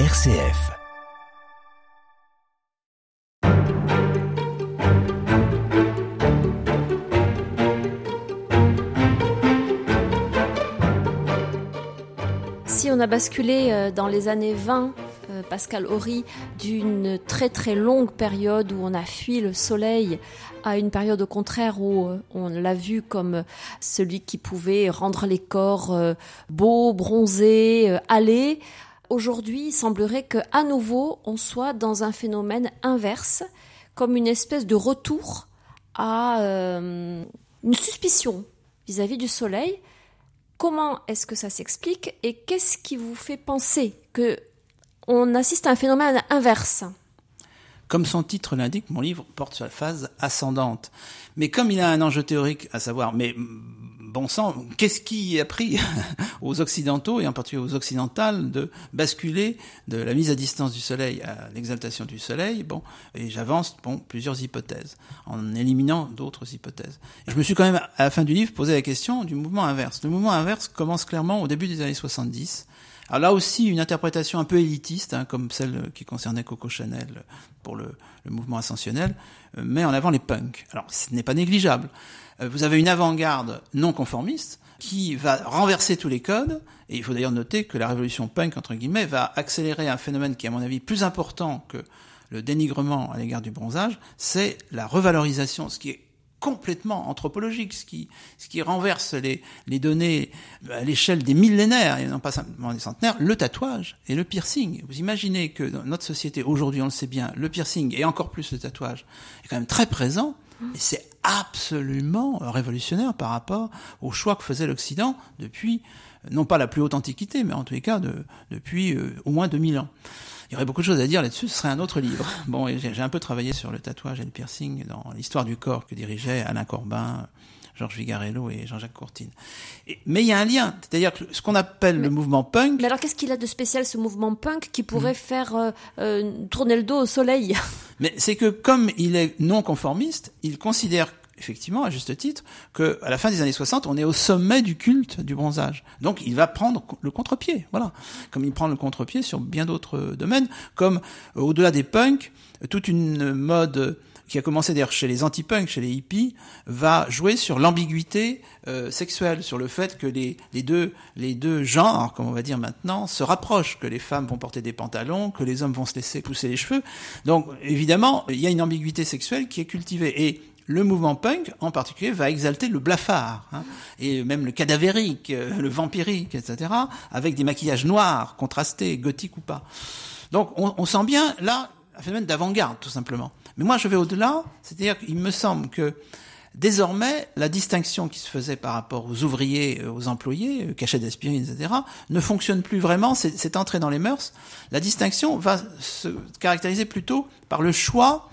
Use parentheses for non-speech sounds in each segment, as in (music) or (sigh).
RCF. Si on a basculé euh, dans les années 20, euh, Pascal Horry, d'une très très longue période où on a fui le soleil à une période au contraire où euh, on l'a vu comme celui qui pouvait rendre les corps beaux, bronzés, allés. Aujourd'hui, il semblerait que à nouveau on soit dans un phénomène inverse, comme une espèce de retour à une suspicion vis-à-vis -vis du soleil Comment est-ce que ça s'explique et qu'est-ce qui vous fait penser que on assiste à un phénomène inverse? Comme son titre l'indique, mon livre porte sur la phase ascendante. Mais comme il a un enjeu théorique, à savoir, mais bon sang, qu'est-ce qui a pris (laughs) aux Occidentaux, et en particulier aux Occidentales, de basculer de la mise à distance du Soleil à l'exaltation du Soleil? Bon, et j'avance bon, plusieurs hypothèses, en éliminant d'autres hypothèses. Je me suis quand même, à la fin du livre, posé la question du mouvement inverse. Le mouvement inverse commence clairement au début des années 70, alors là aussi, une interprétation un peu élitiste, hein, comme celle qui concernait Coco Chanel pour le, mouvement ascensionnel, euh, met en avant les punks. Alors ce n'est pas négligeable. Euh, vous avez une avant-garde non conformiste qui va renverser tous les codes, et il faut d'ailleurs noter que la révolution punk, entre guillemets, va accélérer un phénomène qui est à mon avis plus important que le dénigrement à l'égard du bronzage, c'est la revalorisation, ce qui est complètement anthropologique, ce qui, ce qui renverse les, les données à l'échelle des millénaires et non pas simplement des centenaires, le tatouage et le piercing. Vous imaginez que dans notre société, aujourd'hui on le sait bien, le piercing et encore plus le tatouage est quand même très présent c'est absolument révolutionnaire par rapport au choix que faisait l'Occident depuis, non pas la plus haute antiquité, mais en tous les cas de, depuis euh, au moins 2000 ans. Il y aurait beaucoup de choses à dire là-dessus, ce serait un autre livre. (laughs) Bon, j'ai un peu travaillé sur le tatouage et le piercing dans l'histoire du corps que dirigeaient Alain Corbin, Georges Vigarello et Jean-Jacques Courtine. mais il y a un lien, c'est-à-dire que ce qu'on appelle le mouvement punk. Mais alors qu'est-ce qu'il a de spécial ce mouvement punk qui pourrait hmm. faire euh, euh, tourner le dos au soleil? (laughs) Mais c'est que comme il est non conformiste, il considère effectivement, à juste titre, que à la fin des années 60, on est au sommet du culte du bronzage. Donc, il va prendre le contre-pied, voilà. Comme il prend le contre-pied sur bien d'autres domaines, comme euh, au-delà des punks, toute une mode qui a commencé d'ailleurs chez les anti-punks, chez les hippies, va jouer sur l'ambiguïté euh, sexuelle, sur le fait que les, les, deux, les deux genres, comme on va dire maintenant, se rapprochent, que les femmes vont porter des pantalons, que les hommes vont se laisser pousser les cheveux. Donc évidemment, il y a une ambiguïté sexuelle qui est cultivée. Et le mouvement punk, en particulier, va exalter le blafard, hein, et même le cadavérique, euh, le vampirique, etc., avec des maquillages noirs, contrastés, gothiques ou pas. Donc on, on sent bien là un phénomène d'avant-garde, tout simplement. Mais moi, je vais au-delà, c'est-à-dire qu'il me semble que désormais, la distinction qui se faisait par rapport aux ouvriers, euh, aux employés, euh, cachets d'aspirine, etc., ne fonctionne plus vraiment, c'est entré dans les mœurs. La distinction va se caractériser plutôt par le choix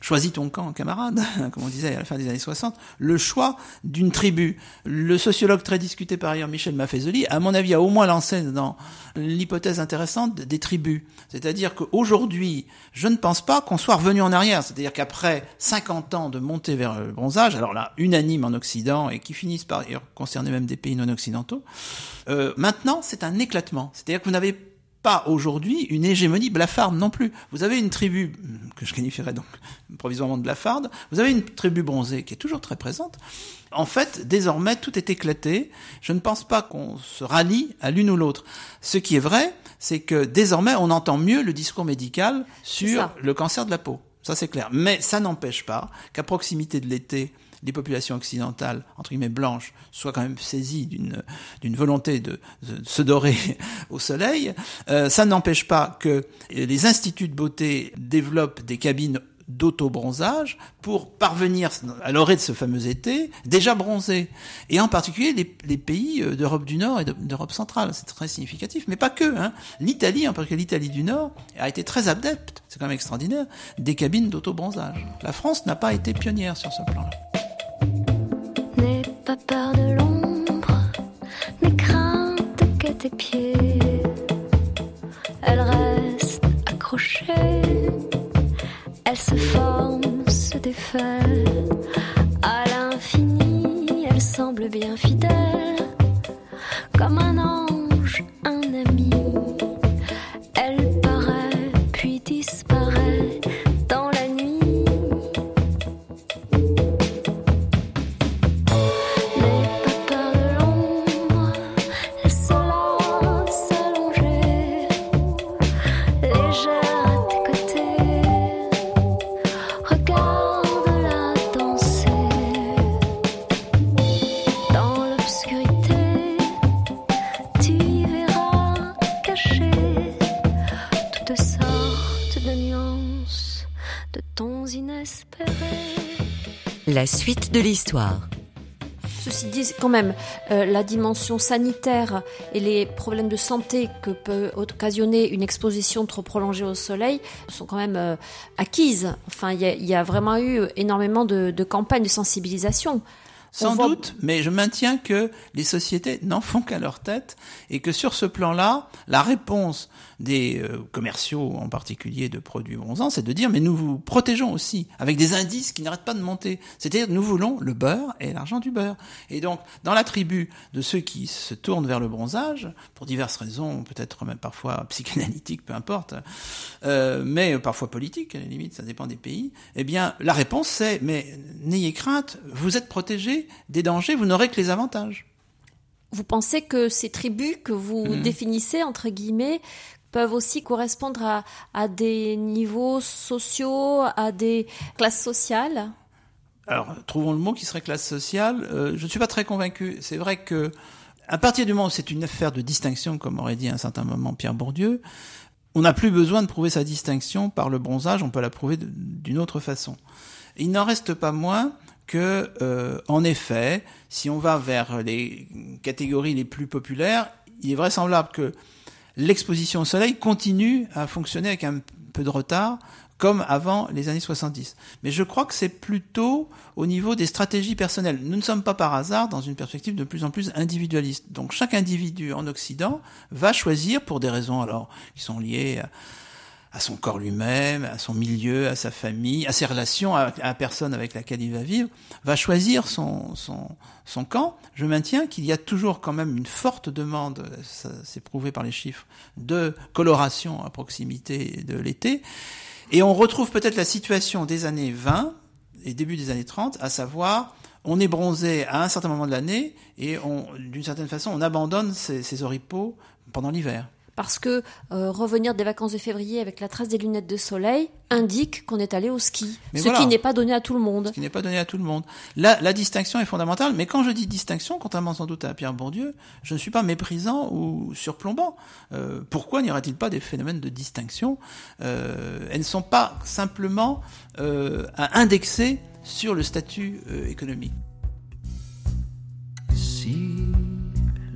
choisis ton camp, camarade, (laughs) comme on disait à la fin des années 60, le choix d'une tribu. Le sociologue très discuté par ailleurs, Michel Maffezoli, à mon avis, a au moins lancé dans l'hypothèse intéressante des tribus. C'est-à-dire qu'aujourd'hui, je ne pense pas qu'on soit revenu en arrière. C'est-à-dire qu'après 50 ans de montée vers le bronzage, alors là, unanime en Occident, et qui finissent par concerner même des pays non occidentaux, euh, maintenant, c'est un éclatement. C'est-à-dire que vous n'avez pas aujourd'hui une hégémonie blafarde non plus. Vous avez une tribu, que je qualifierais donc provisoirement de blafarde, vous avez une tribu bronzée qui est toujours très présente. En fait, désormais, tout est éclaté. Je ne pense pas qu'on se rallie à l'une ou l'autre. Ce qui est vrai, c'est que désormais, on entend mieux le discours médical sur le cancer de la peau. Ça, c'est clair. Mais ça n'empêche pas qu'à proximité de l'été, les populations occidentales, entre guillemets blanches, soient quand même saisies d'une d'une volonté de, se dorer (laughs) au soleil. Euh, ça n'empêche pas que les instituts de beauté développent des cabines d'auto-bronzage pour parvenir à l'orée de ce fameux été déjà bronzé. Et en particulier les, les pays euh, d'Europe du Nord et d'Europe centrale. C'est très significatif, mais pas que. Hein. L'Italie, en particulier l'Italie du Nord, a été très adepte, c'est quand même extraordinaire, des cabines d'auto-bronzage. La France n'a pas été pionnière sur ce plan-là pas peur de l'ombre, mais crainte que tes pieds, elle reste accrochée, elle se forme, se défait, à l'infini, elle semble bien fidèle, comme un ange, La suite de l'histoire. Ceci dit, quand même, euh, la dimension sanitaire et les problèmes de santé que peut occasionner une exposition trop prolongée au soleil sont quand même euh, acquises. Enfin, il y, a- il y a vraiment eu énormément de, de campagnes de sensibilisation. Sans voit- doute, mais je maintiens que les sociétés n'en font qu'à leur tête et que sur ce plan-là, la réponse des euh, commerciaux, en particulier de produits bronzants, c'est de dire mais nous vous protégeons aussi avec des indices qui n'arrêtent pas de monter. C'est-à-dire nous voulons le beurre et l'argent du beurre. Et donc dans la tribu de ceux qui se tournent vers le bronzage pour diverses raisons, peut-être même parfois (laughs) psychanalytiques, peu importe, euh, mais parfois politiques, à la limite, ça dépend des pays. Eh bien la réponse c'est mais n'ayez crainte, vous êtes protégés des dangers, vous n'aurez que les avantages. Vous pensez que ces tribus que vous Mhm. définissez, entre guillemets, peuvent aussi correspondre à, des niveaux sociaux, à des classes sociales Alors, trouvons le mot qui serait classe sociale. Euh, je ne suis pas très convaincu. C'est vrai que, à partir du moment où c'est une affaire de distinction, comme aurait dit à un certain moment Pierre Bourdieu, on n'a plus besoin de prouver sa distinction par le bronzage, on peut la prouver d'une autre façon. Il n'en reste pas moins que, euh, en effet, si on va vers les catégories les plus populaires, il est vraisemblable que l'exposition au soleil continue à fonctionner avec un peu de retard, comme avant les années 70. Mais je crois que c'est plutôt au niveau des stratégies personnelles. Nous ne sommes pas par hasard dans une perspective de plus en plus individualiste. Donc chaque individu en Occident va choisir pour des raisons alors qui sont liées à, à son corps lui-même, à son milieu, à sa famille, à ses relations, à, la personne avec laquelle il va vivre, va choisir son, son, son camp. Je maintiens qu'il y a toujours quand même une forte demande, c'est prouvé par les chiffres, de coloration à proximité de l'été. Et on retrouve peut-être la situation des années 20 et début des années 30, à savoir on est bronzé à un certain moment de l'année et d'une certaine façon, on abandonne ses, ses oripeaux pendant l'hiver. Parce que euh, revenir des vacances de février avec la trace des lunettes de soleil indique qu'on est allé au ski. Mais ce voilà. qui n'est pas donné à tout le monde. ce qui n'est pas donné à tout le monde. La distinction est fondamentale, mais quand je dis distinction, contrairement sans doute à Pierre Bourdieu, je ne suis pas méprisant ou surplombant. Euh, pourquoi n'y aurait-il pas des phénomènes de distinction euh, Elles ne sont pas simplement euh, à indexer sur le statut euh, économique. Si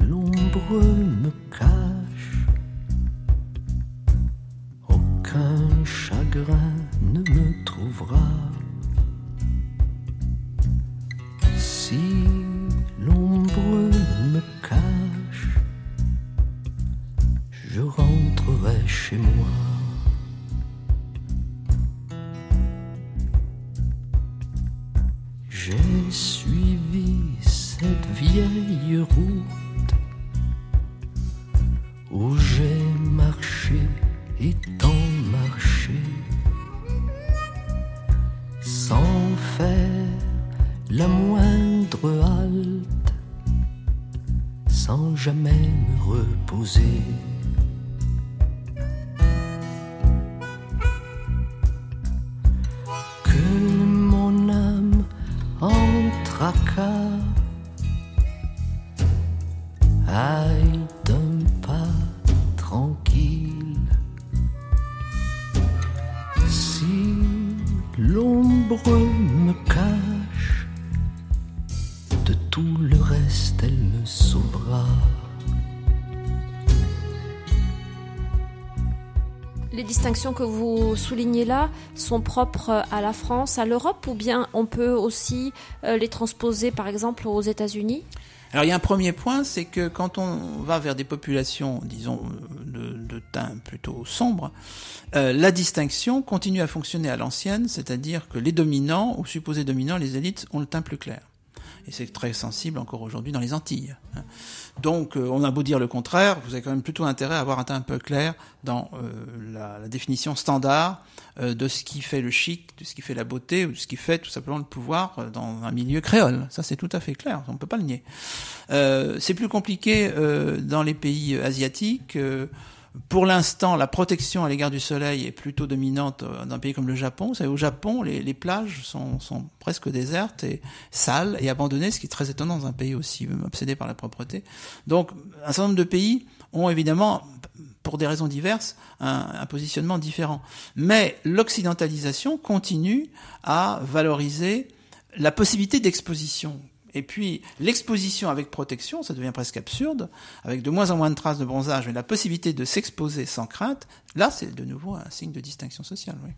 l'ombre me cache, chagrin ne me trouvera. Si l'ombre me cache, je rentrerai chez moi. J'ai suivi cette vieille route où j'ai marché et tout le reste elle me sauvera. Les distinctions que vous soulignez là sont propres à la France, à l'Europe, ou bien on peut aussi euh, les transposer par exemple aux États-Unis? Alors il y a un premier point, c'est que quand on va vers des populations, disons, de, de teint plutôt sombre, euh, la distinction continue à fonctionner à l'ancienne, c'est-à-dire que les dominants, ou supposés dominants, les élites, ont le teint plus clair. Et c'est très sensible encore aujourd'hui dans les Antilles. hein. Donc euh, on a beau dire le contraire, vous avez quand même plutôt intérêt à avoir un teint un peu clair dans euh, la, définition standard euh, de ce qui fait le chic, de ce qui fait la beauté, ou de ce qui fait tout simplement le pouvoir dans un milieu créole. Ça c'est tout à fait clair, on ne peut pas le nier. C'est plus compliqué dans les pays asiatiques. Euh, pour l'instant, la protection à l'égard du soleil est plutôt dominante euh, dans un pays comme le Japon. Vous savez, au Japon, les, plages sont, presque désertes et sales et abandonnées, ce qui est très étonnant dans un pays aussi obsédé par la propreté. Donc, un certain nombre de pays ont évidemment, pour des raisons diverses, un positionnement différent. Mais l'occidentalisation continue à valoriser la possibilité d'exposition. Et puis l'exposition avec protection, ça devient presque absurde, avec de moins en moins de traces de bronzage, mais la possibilité de s'exposer sans crainte, là c'est de nouveau un signe de distinction sociale. Oui.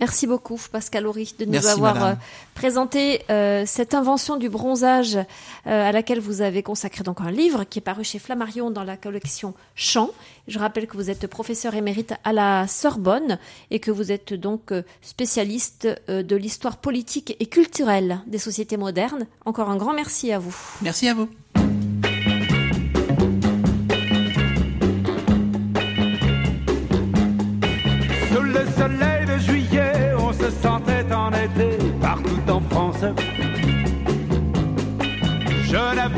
Merci beaucoup, Pascal Horry, de nous Merci, avoir madame. euh, présenté euh, cette invention du bronzage euh, à laquelle vous avez consacré donc un livre qui est paru chez Flammarion dans la collection Champs. Je rappelle que vous êtes professeur émérite à la Sorbonne et que vous êtes donc spécialiste euh, de l'histoire politique et culturelle des sociétés modernes. Encore un grand merci à vous. Merci à vous. Sous le soleil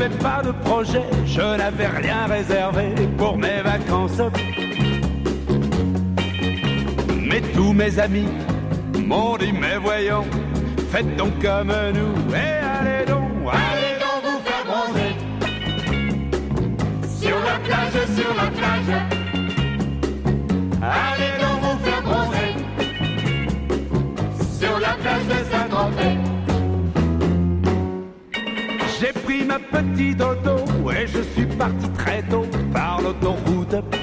n'avais pas de projet, je n'avais rien réservé pour mes vacances. Mais tous mes amis m'ont dit, mais voyons, faites donc comme nous et allez donc, allez donc vous faire bronzer. Sur la plage, sur la plage. petit dodo et je suis parti très tôt par l'autoroute.